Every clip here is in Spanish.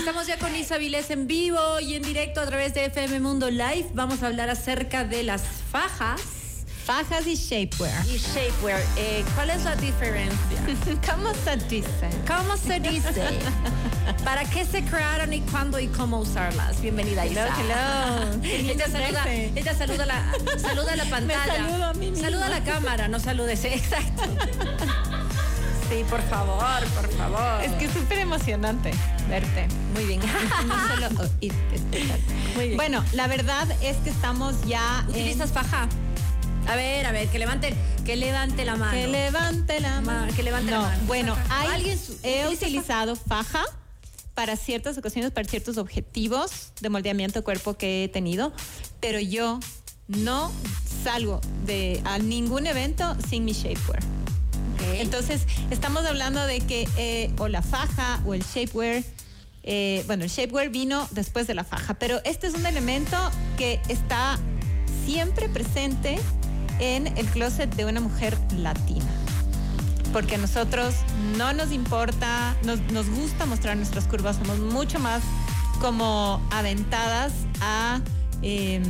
Estamos ya con Isa Vilés en vivo y en directo a través de FM Mundo Live. Vamos a hablar acerca de las fajas. Fajas y shapewear. Y shapewear. Eh, ¿Cuál es la diferencia? ¿Cómo se dice? ¿Cómo se dice? ¿Para qué se crearon y cuándo y cómo usarlas? Bienvenida, Isa. Hello, ella, saluda, ella saluda, la, saluda la pantalla. Me saludo a mí Saluda a la cámara, no saludes. Exacto. Sí, por favor, por favor. Es que es súper emocionante verte. Muy bien. no solo oírte. Muy bien. Bueno, la verdad es que estamos ya. ¿Utilizas faja? A ver, a ver, que levante, que levante la mano. Que levante la mano. Que levante no, la mano. Bueno, hay, ¿Alguien he utiliza utilizado faja para ciertas ocasiones, para ciertos objetivos de moldeamiento de cuerpo que he tenido, pero yo no salgo de a ningún evento sin mi shapewear. Entonces, estamos hablando de que eh, o la faja o el shapewear, eh, bueno, el shapewear vino después de la faja, pero este es un elemento que está siempre presente en el closet de una mujer latina. Porque a nosotros no nos importa, nos, nos gusta mostrar nuestras curvas, somos mucho más como aventadas a... Eh,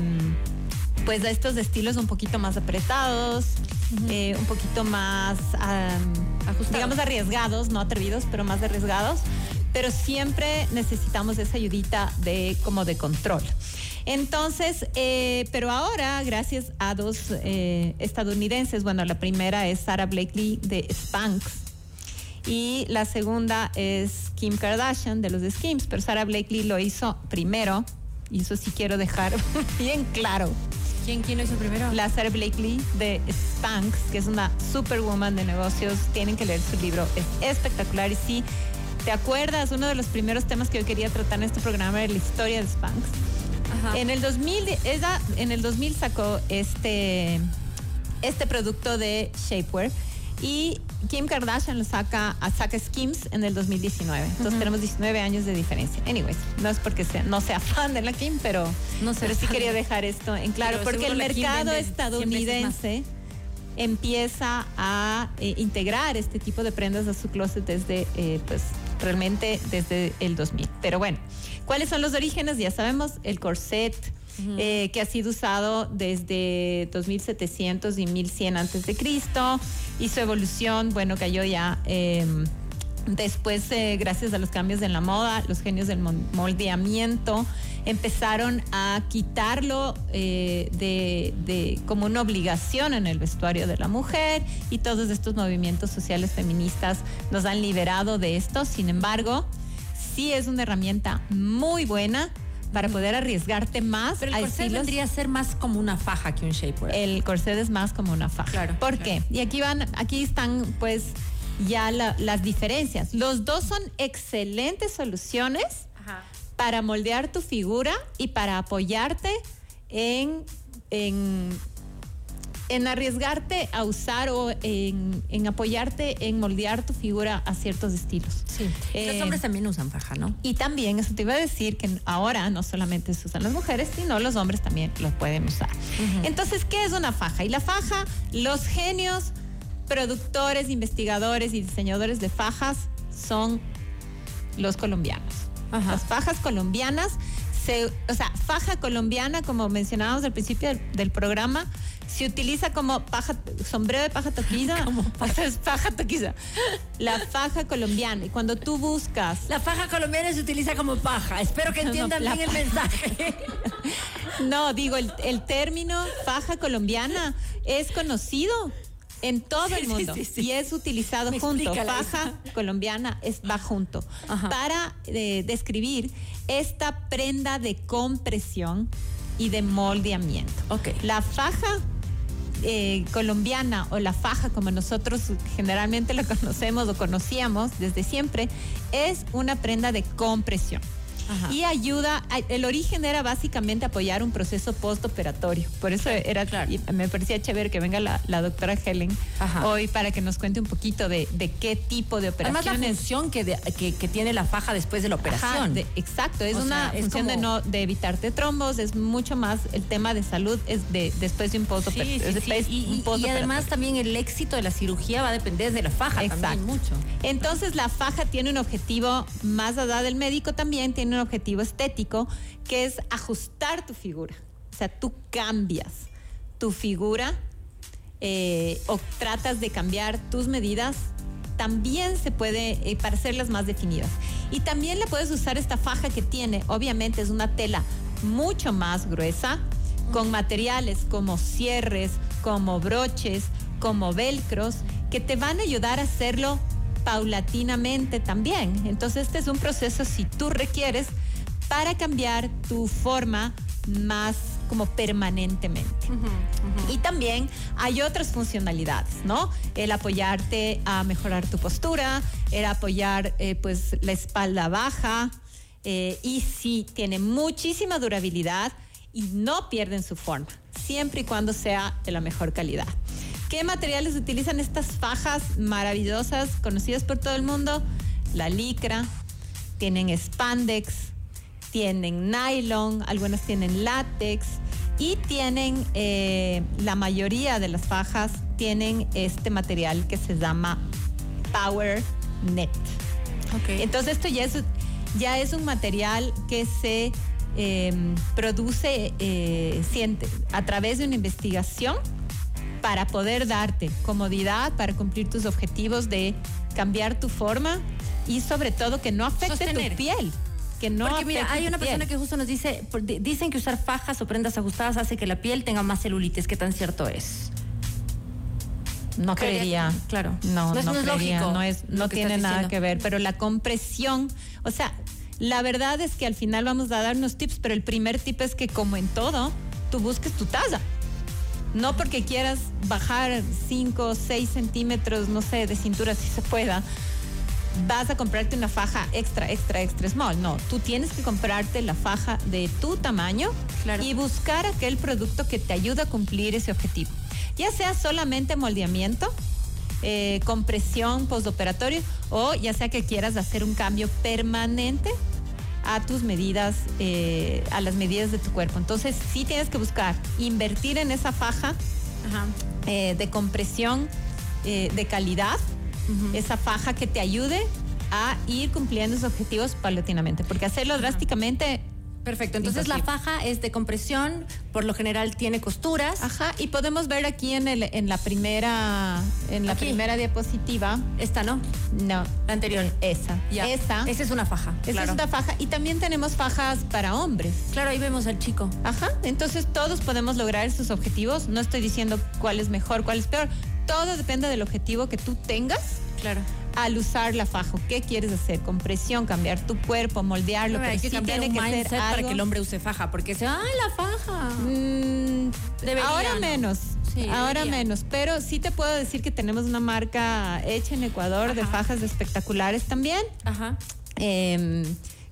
pues a estos estilos un poquito más apretados, uh -huh. eh, un poquito más, um, digamos, arriesgados, no atrevidos, pero más arriesgados. Pero siempre necesitamos esa ayudita de como de control. Entonces, eh, pero ahora, gracias a dos eh, estadounidenses, bueno, la primera es Sarah Blakely de Spanx y la segunda es Kim Kardashian de los Skims, pero Sarah Blakely lo hizo primero y eso sí quiero dejar bien claro. ¿Quién, ¿Quién lo hizo primero? La Sarah Blakely de Spanx, que es una superwoman de negocios. Tienen que leer su libro, es espectacular. Y sí, ¿te acuerdas? Uno de los primeros temas que yo quería tratar en este programa era la historia de Spanx. Ajá. En el 2000, ella en el 2000 sacó este, este producto de shapewear y Kim Kardashian lo saca a saca Skims en el 2019. Entonces uh -huh. tenemos 19 años de diferencia. Anyways, no es porque sea, no sea fan de la Kim, pero, no pero sí quería dejar esto en claro, pero porque el mercado estadounidense empieza a eh, integrar este tipo de prendas a su closet desde, eh, pues, realmente desde el 2000. Pero bueno, ¿cuáles son los orígenes? Ya sabemos, el corset, Uh -huh. eh, que ha sido usado desde 2700 y 1100 antes de Cristo y su evolución, bueno, cayó ya eh, después, gracias a los cambios en la moda, los genios del moldeamiento empezaron a quitarlo eh, de, como una obligación en el vestuario de la mujer y todos estos movimientos sociales feministas nos han liberado de esto. Sin embargo, sí es una herramienta muy buena para poder arriesgarte más. Pero el corset vendría a ser más como una faja que un shapewear. El corset es más como una faja. Claro. ¿Por claro. qué? Y aquí van, aquí están pues ya la, las diferencias. Los dos son excelentes soluciones Ajá. para moldear tu figura y para apoyarte en, en en arriesgarte a usar o en, en, apoyarte en moldear tu figura a ciertos estilos. Sí. Eh, los hombres también usan faja, ¿no? Y también, eso te iba a decir que ahora no solamente se usan las mujeres, sino los hombres también lo pueden usar. Uh -huh. Entonces, ¿qué es una faja? Y la faja, los genios, productores, investigadores y diseñadores de fajas son los colombianos. Ajá. Las fajas colombianas, se, o sea, faja colombiana, como mencionábamos al principio del, del programa, se utiliza como paja, sombrero de paja toquiza. Como paja. es paja toquiza. La faja colombiana. Y cuando tú buscas. La faja colombiana se utiliza como paja. Espero que entiendan no, bien el mensaje. no, digo, el, el, término faja colombiana es conocido en todo sí, el mundo sí, sí, y es utilizado Me junto. Faja colombiana es va junto Ajá. para eh, describir esta prenda de compresión y de moldeamiento. Ok. La faja eh, colombiana o la faja como nosotros generalmente la conocemos o conocíamos desde siempre es una prenda de compresión. Y ayuda, el origen era básicamente apoyar un proceso postoperatorio. Por eso era, claro. me parecía chévere que venga la, doctora Helen hoy para que nos cuente un poquito de, qué tipo de operaciones. Además la función que, que, tiene la faja después de la operación. exacto, es una función de no de evitarte trombos, es mucho más el tema de salud es de después de un postoperatorio. y, y, además también el éxito de la cirugía va a depender de la faja también mucho. Entonces la faja tiene un objetivo más allá del médico también tiene un objetivo estético que es ajustar tu figura. O sea, tú cambias tu figura eh, o tratas de cambiar tus medidas también se puede eh, para hacerlas más definidas. Y también le puedes usar esta faja que tiene, obviamente es una tela mucho más gruesa, con materiales como cierres, como broches, como velcros, que te van a ayudar a hacerlo paulatinamente también. Entonces este es un proceso si tú requieres para cambiar tu forma más como permanentemente. Y también hay otras funcionalidades, ¿no? El apoyarte a mejorar tu postura, el apoyar eh, pues la espalda baja eh, y sí tiene muchísima durabilidad y no pierden su forma, siempre y cuando sea de la mejor calidad. ¿Qué materiales utilizan estas fajas maravillosas conocidas por todo el mundo? La licra, tienen spandex, tienen nylon, algunas tienen látex y tienen, eh, la mayoría de las fajas tienen este material que se llama Power Net. Okay. Entonces esto ya es, ya es un material que se em, produce eh, a través de una investigación para poder darte comodidad, para cumplir tus objetivos de cambiar tu forma y sobre todo que no afecte tu piel que no Porque mira, hay una persona que justo nos dice, dicen que usar fajas o prendas ajustadas hace que la piel tenga más celulitis. ¿Qué tan cierto es? No creería. Claro. No, no, es, lógico. No, es, no tiene nada que ver. Pero la compresión, o sea, la verdad es que al final vamos a dar unos tips, pero el primer tip es que como en todo, tú busques tu talla. No porque quieras bajar 5 o 6 centímetros, no sé, de cintura si se pueda, vas a comprarte una faja extra, extra, extra small. No, tú tienes que comprarte la faja de tu tamaño y buscar aquel producto que te ayude a cumplir ese objetivo. Ya sea solamente moldeamiento, eh, compresión postoperatorio o ya sea que quieras hacer un cambio permanente a tus medidas, eh, a las medidas de tu cuerpo. Entonces sí tienes que buscar invertir en esa faja eh, de compresión de calidad esa faja que te ayude a ir cumpliendo esos objetivos paulatinamente, porque hacerlo drásticamente Perfecto, entonces la faja es de compresión, por lo general tiene costuras. Ajá, y podemos ver aquí en, el, en la primera en la primera diapositiva. Esta no. No. La anterior. Esa. Ya. Esa. Esa es una faja. Esa es una faja. Y también tenemos fajas para hombres. Claro, ahí vemos al chico. Ajá. Entonces todos podemos lograr esos objetivos. No estoy diciendo cuál es mejor, cuál es peor. Todo depende del objetivo que tú tengas Claro. Al usar la faja, ¿qué quieres hacer? Compresión, cambiar tu cuerpo, moldearlo, pero hay que tiene que ser para que el hombre use faja, porque se, ¡ay, la faja! Mm, ahora menos. ahora menos, pero sí te puedo decir que tenemos una marca hecha en Ecuador de fajas espectaculares también, Ajá. Em,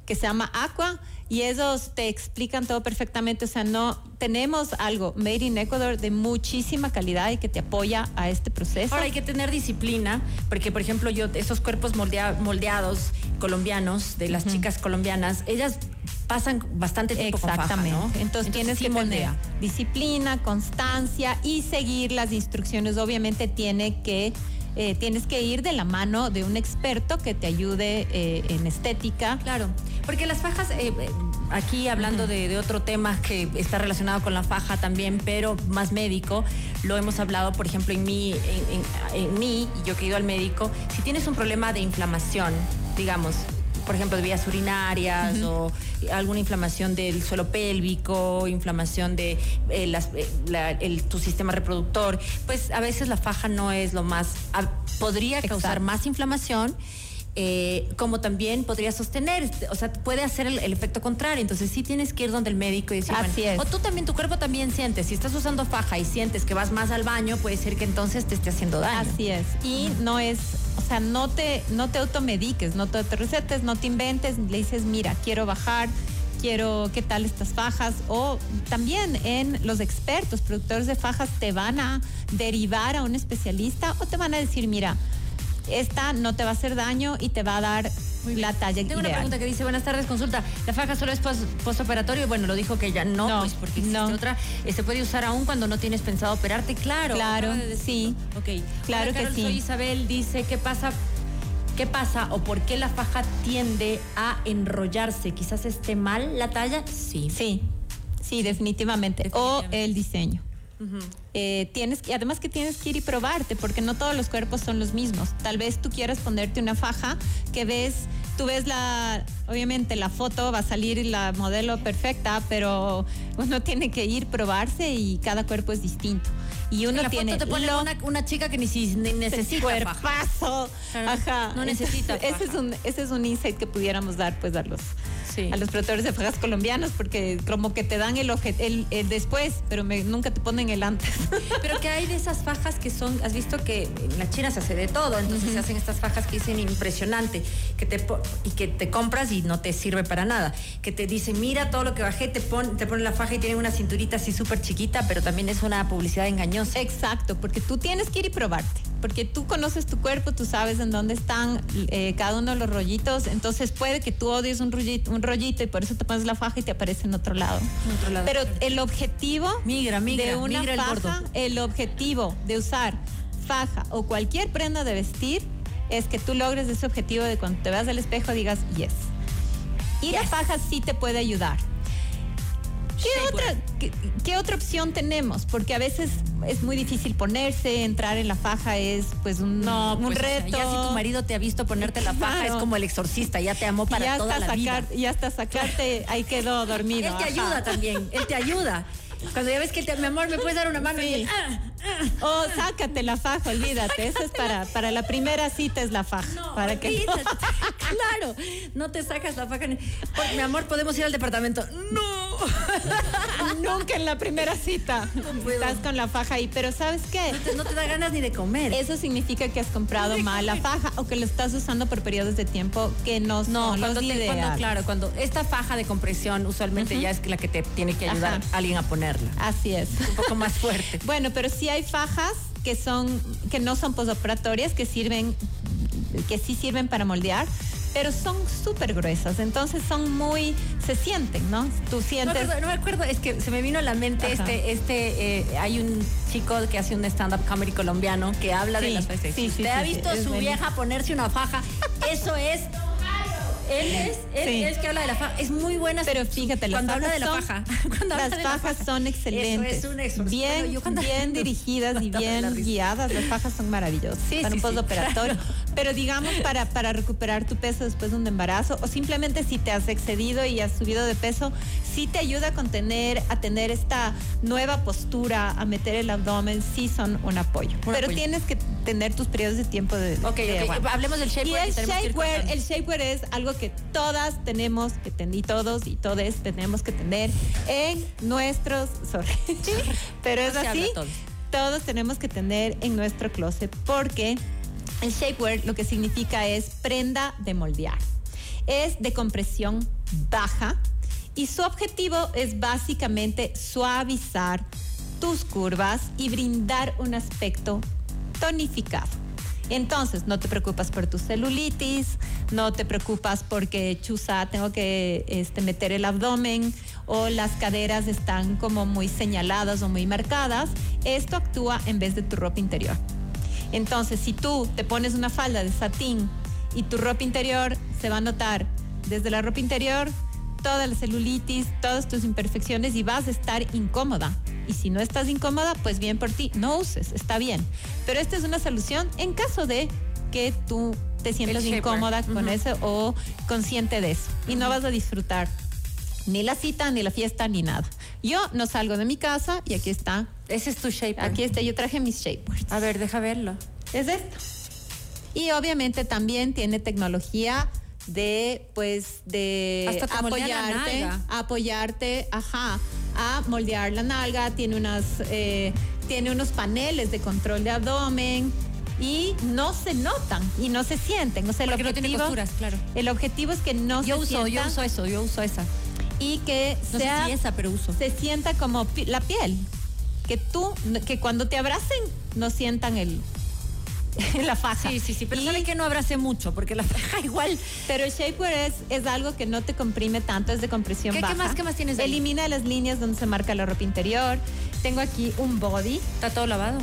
que se llama Aqua y ellos te explican todo perfectamente. O sea, no tenemos algo made in Ecuador de muchísima calidad y que te apoya a este proceso. Ahora hay que tener disciplina, porque por ejemplo yo, esos cuerpos moldeados colombianos, de las chicas colombianas, ellas pasan bastante tiempo Exactamente. con faja, Entonces, tienes que poner disciplina, constancia y seguir las instrucciones. Obviamente tiene que eh, tienes que ir de la mano de un experto que te ayude eh, en estética. Claro, porque las fajas, eh, aquí hablando de, otro tema que está relacionado con la faja también, pero más médico, lo hemos hablado, por ejemplo, en mí, en, mí, yo que he ido al médico, si tienes un problema de inflamación, digamos, por ejemplo, de vías urinarias o alguna inflamación del suelo pélvico, inflamación de eh, eh, tu sistema reproductor, pues a veces la faja no es lo más, podría causar más inflamación. Eh, como también podría sostener, o sea, puede hacer el, efecto contrario. Entonces sí tienes que ir donde el médico y decir, Así es. o tú también, tu cuerpo también sientes, si estás usando faja y sientes que vas más al baño, puede ser que entonces te esté haciendo daño. Así es. Y no es, o sea, no te, no te automediques, no te recetes, no te inventes, le dices, mira, quiero bajar quiero qué tal estas fajas o también en los expertos, productores de fajas te van a derivar a un especialista o te van a decir, mira, esta no te va a hacer daño y te va a dar la talla Tengo una pregunta que dice, buenas tardes, consulta, ¿la faja solo es postoperatorio? Bueno, lo dijo que ya no, pues porque existe otra. Eh, ¿Se puede usar aún cuando no tienes pensado operarte? Claro. Claro, sí. Ok. Claro que sí. Soy Isabel dice, ¿qué pasa ¿Qué pasa o por qué la faja tiende a enrollarse? ¿Quizás esté mal la talla? Sí. Sí, sí, definitivamente. O el diseño. Eh, tienes y además que tienes que ir y probarte porque no todos los cuerpos son los mismos. Tal vez tú quieras ponerte una faja que ves, tú ves la, obviamente la foto va a salir la modelo perfecta, pero uno tiene que ir probarse y cada cuerpo es distinto y uno la tiene foto te pone una, chica que ni, si, necesita cuerpazo. Ajá. No necesita. Ese es un ese es un insight que pudiéramos dar pues a los a los productores de fajas colombianos porque como que te dan el, el, el después, pero nunca te ponen el antes. Pero que hay de esas fajas que son, has visto que en la China se hace de todo, entonces se hacen estas fajas que dicen impresionante, que te y que te compras y no te sirve para nada, que te dicen, "Mira todo lo que bajé", te pon, te ponen la faja y tiene una cinturita así súper chiquita, pero también es una publicidad engañosa. Exacto, porque tú tienes que ir y probarte porque tú conoces tu cuerpo, tú sabes en dónde están eh, cada uno de los rollitos, entonces puede que tú odies un rollito, un rollito y por eso te pones la faja y te aparece en otro lado. Pero el objetivo migra, migra, de una faja, el, objetivo de usar faja o cualquier prenda de vestir es que tú logres ese objetivo de cuando te veas al espejo digas yes. Y la faja sí te puede ayudar. ¿Qué otra, qué, otra opción tenemos? Porque a veces es muy difícil ponerse, entrar en la faja es pues un, no, un pues, reto. ya si tu marido te ha visto ponerte la faja es como el exorcista, ya te amó para toda la vida. Y hasta sacarte, ahí quedó dormido. Él te ayuda también, él te ayuda. Cuando ya ves que, mi amor, ¿me puedes dar una mano? Sí. Ah, ah. Oh, sácate la faja, olvídate. Eso es para, para la primera cita es la faja. No, para que... claro, no te sacas la faja. mi amor, ¿podemos ir al departamento? No. Nunca en la primera cita. Estás con la faja ahí, pero ¿sabes qué? No te, da ganas ni de comer. Eso significa que has comprado mal la faja o que lo estás usando por periodos de tiempo que no son no, cuando los cuando, claro, cuando esta faja de compresión usualmente ya es la que te tiene que ayudar a alguien a ponerla. Así es. Un poco más fuerte. bueno, pero sí hay fajas que son que no son posoperatorias que sirven que sí sirven para moldear pero son súper gruesas, entonces son muy, se sienten, ¿no? Tú sientes... No, me acuerdo, es que se me vino a la mente este, este, eh, hay un chico que hace un stand-up comedy colombiano que habla de las fajas. Sí, sí, ¿Te ha visto su vieja ponerse una faja? Eso es él es, él es que habla de la faja. Es muy buena. Pero fíjate, cuando habla de la faja. las fajas son excelentes. Eso es un bien, bien dirigidas y bien guiadas. Las fajas son maravillosas sí, para un postoperatorio. Pero digamos, para, para recuperar tu peso después de un embarazo, o simplemente si te has excedido y has subido de peso, sí te ayuda a contener, a tener esta nueva postura, a meter el abdomen, sí son un apoyo. Pero tienes que tener tus periodos de tiempo de. Ok, hablemos del shapewear. Y el shapewear, el shapewear es algo que todas tenemos que tener, y todos y todes tenemos que tener en nuestros. Sorry. Pero es así. Todos tenemos que tener en nuestro closet porque el shapewear lo que significa es prenda de moldear. Es de compresión baja y su objetivo es básicamente suavizar tus curvas y brindar un aspecto tonificado. Entonces, no te preocupas por tu celulitis, no te preocupas porque chusa, tengo que este, meter el abdomen o las caderas están como muy señaladas o muy marcadas. Esto actúa en vez de tu ropa interior. Entonces, si tú te pones una falda de satín y tu ropa interior se va a notar desde la ropa interior toda la celulitis, todas tus imperfecciones y vas a estar incómoda. Y si no estás incómoda, pues bien por ti, no uses, está bien. Pero esta es una solución en caso de que tú te sientas incómoda con eso o consciente de eso y no vas a disfrutar ni la cita, ni la fiesta, ni nada. Yo no salgo de mi casa y aquí está. Ese es tu shape. Aquí está, yo traje mis shapers. A ver, deja verlo. Es esto. Y obviamente también tiene tecnología de pues de Hasta la apoyarte, apoyarte, ajá, a moldear la nalga, tiene unas eh, tiene unos paneles de control de abdomen y no se notan y no se sienten, o sea, el Porque no objetivo tiene costuras, claro. el objetivo es que no Yo se uso, yo sienta uso eso, yo uso esa. y que No sea sé si esa, pero uso. se sienta como la piel. Que tú, que cuando te abracen, no sientan el la faja. Sí, sí, sí, pero Y- ¿sabe que no abrace mucho? Porque la faja igual. Pero el shapewear es, es algo que no te comprime tanto, es de compresión ¿Qué- qué baja. más- qué más tienes ahí? Elimina las líneas donde se marca la ropa interior. Tengo aquí un body. Está todo lavado.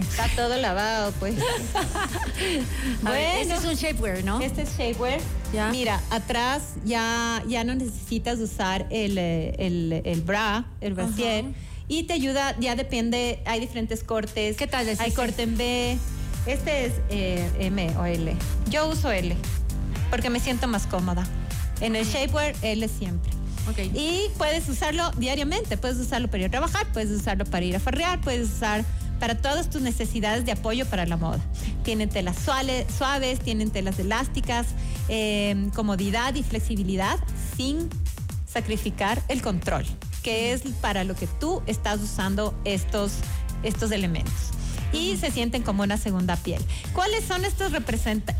Está todo lavado, pues. A ver, este es un shapewear, ¿no? Este es shapewear. Ya. Mira, atrás ya, ya no necesitas usar el, eh, el, el bra, el brasier. Y te ayuda, ya depende, hay diferentes cortes. ¿Qué es Hay corte en B. Este es eh, M o L. Yo uso L porque me siento más cómoda. En el shapewear, L siempre. Ok. Y puedes usarlo diariamente. Puedes usarlo para ir a trabajar, puedes usarlo para ir a farrear, puedes usar para todas tus necesidades de apoyo para la moda. Tienen telas suaves, tienen telas elásticas, eh, comodidad y flexibilidad sin sacrificar el control, que es para lo que tú estás usando estos, estos elementos. Y se sienten como una segunda piel. ¿Cuáles son estos,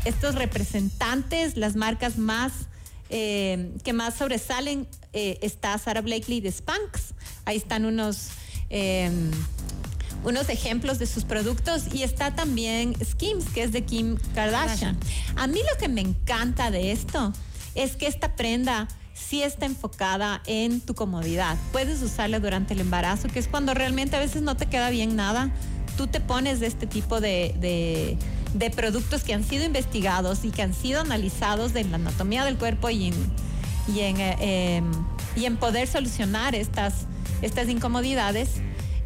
estos representantes, las marcas más eh, que más sobresalen? Eh, está Sarah Blakely de Spanx. Ahí están unos, eh, unos ejemplos de sus productos. Y está también Skims, que es de Kim Kardashian. A mí lo que me encanta de esto es que esta prenda sí está enfocada en tu comodidad. Puedes usarla durante el embarazo, que es cuando realmente a veces no te queda bien nada. Tú te pones de este tipo de, de- productos que han sido investigados y que han sido analizados en la anatomía del cuerpo y en, y en, eh, em, y en poder solucionar estas, estas incomodidades.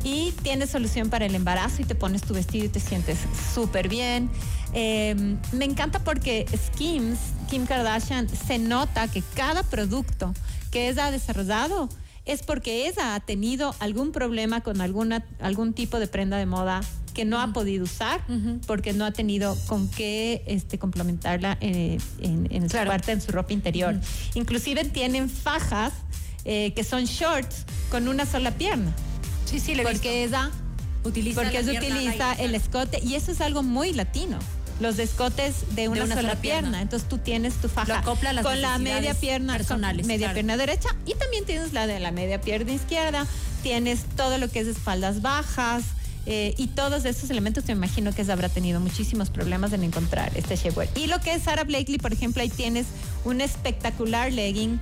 Y tienes solución para el embarazo y te pones tu vestido y te sientes súper bien. Eh, me encanta porque Skims, Kim Kardashian, se nota que cada producto que ella ha desarrollado es porque ella ha tenido algún problema con alguna, algún tipo de prenda de moda que no ha podido usar porque no ha tenido con qué este, complementarla eh, en, en su Claro. parte, en su ropa interior. Inclusive tienen fajas eh, que son shorts con una sola pierna. Sí, sí, le Porque ella, Utiliza porque la ella utiliza el escote y eso es algo muy latino. Los escotes de una, una sola, sola pierna. pierna. Entonces tú tienes tu faja Lo acopla a las con la media pierna personales, media claro. pierna derecha y también tienes la de la media pierna izquierda. Tienes todo lo que es espaldas bajas. eh, y todos esos elementos, te imagino que habrá tenido muchísimos problemas en encontrar este shapewear. Y lo que es Sarah Blakely, por ejemplo, ahí tienes un espectacular legging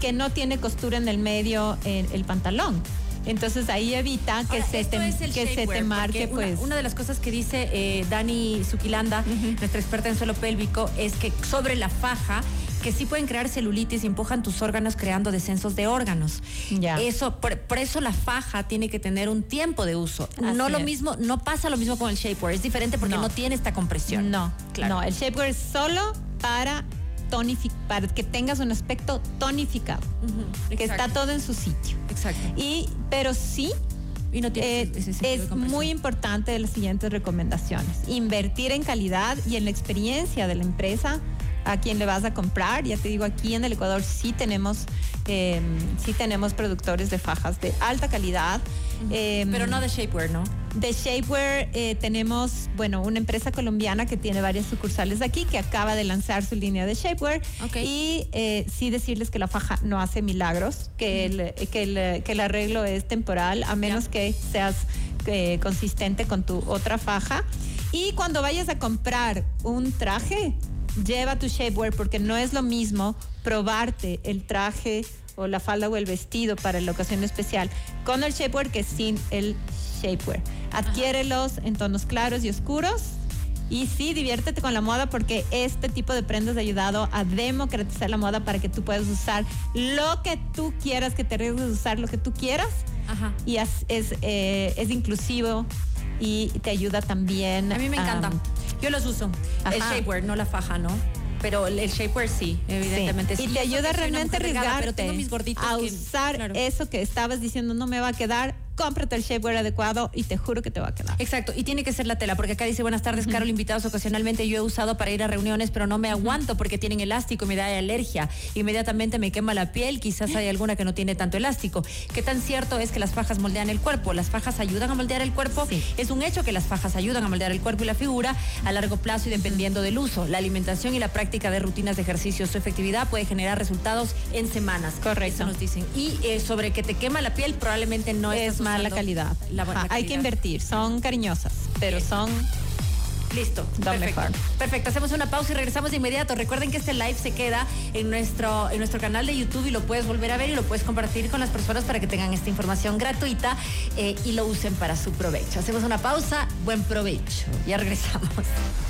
que no tiene costura en el medio en el pantalón. Entonces ahí evita que, Ahora, se te, es el que se te marque, una- pues. Una, de las cosas que dice eh, Dani Zuquilanda, nuestra experta en suelo pélvico, es que sobre la faja, que sí pueden crear celulitis y empujan tus órganos creando descensos de órganos. Ya. Eso, por, por eso la faja tiene que tener un tiempo de uso. no lo es. mismo, no pasa lo mismo con el shapewear, es diferente porque no, No. tiene esta compresión. No, Claro. no, el shapewear es solo para tonific para que tengas un aspecto tonificado, que está todo en su sitio. Exacto. Y pero sí Y no tiene eh, ese- es muy importante de las siguientes recomendaciones. Invertir en calidad y en la experiencia de la empresa a quien le vas a comprar. Ya te digo, aquí en el Ecuador sí tenemos, eh, sí tenemos productores de fajas de alta calidad. eh, Pero no de shapewear, ¿no? De Shapewear eh, tenemos, bueno, una empresa colombiana que tiene varias sucursales aquí, que acaba de lanzar su línea de Shapewear. Ok. Y eh, sí decirles que la faja no hace milagros, que, el, que, el, que el arreglo es temporal, a menos que seas eh, consistente con tu otra faja. Y cuando vayas a comprar un traje, lleva tu Shapewear, porque no es lo mismo probarte el traje o la falda o el vestido para la ocasión especial con el shapewear que sin el shapewear. Adquiérelos en tonos claros y oscuros. Y sí, diviértete con la moda porque este tipo de prendas ha ayudado a democratizar la moda para que tú puedas usar lo que tú quieras, que te arriesgues a usar lo que tú quieras. Ajá. Y es, es, eh, es inclusivo y te ayuda también. A mí me encanta. Yo los uso. El shapewear, no la faja, ¿no? Pero el, shapewear sí, evidentemente. Sí. sí. Y te ayuda realmente a arriesgarte Pero tengo mis gorditos a que- usar claro. eso que estabas diciendo no me va a quedar cómprate el shapewear adecuado y te juro que te va a quedar. Exacto, y tiene que ser la tela, porque acá dice buenas tardes, Carol, invitados ocasionalmente yo he usado para ir a reuniones, pero no me aguanto porque tienen elástico y me da alergia. Inmediatamente me quema la piel, quizás hay alguna que no tiene tanto elástico. ¿Qué tan cierto es que las fajas moldean el cuerpo? ¿Las fajas ayudan a moldear el cuerpo? Sí. Es un hecho que las fajas ayudan a moldear el cuerpo y la figura a largo plazo y dependiendo del uso. La alimentación y la práctica de rutinas de ejercicio, su efectividad puede generar resultados en semanas. Correcto. Eso nos dicen. Y eh, sobre que te quema la piel, probablemente no es mala calidad. la buena Ajá, Hay que calidad. invertir. Son cariñosas, pero Bien. son Listo. Perfecto. Perfecto. Hacemos una pausa y regresamos de inmediato. Recuerden que este live se queda en nuestro, en nuestro canal de YouTube y lo puedes volver a ver y lo puedes compartir con las personas para que tengan esta información gratuita eh, y lo usen para su provecho. Hacemos una pausa. Buen provecho. Ya regresamos.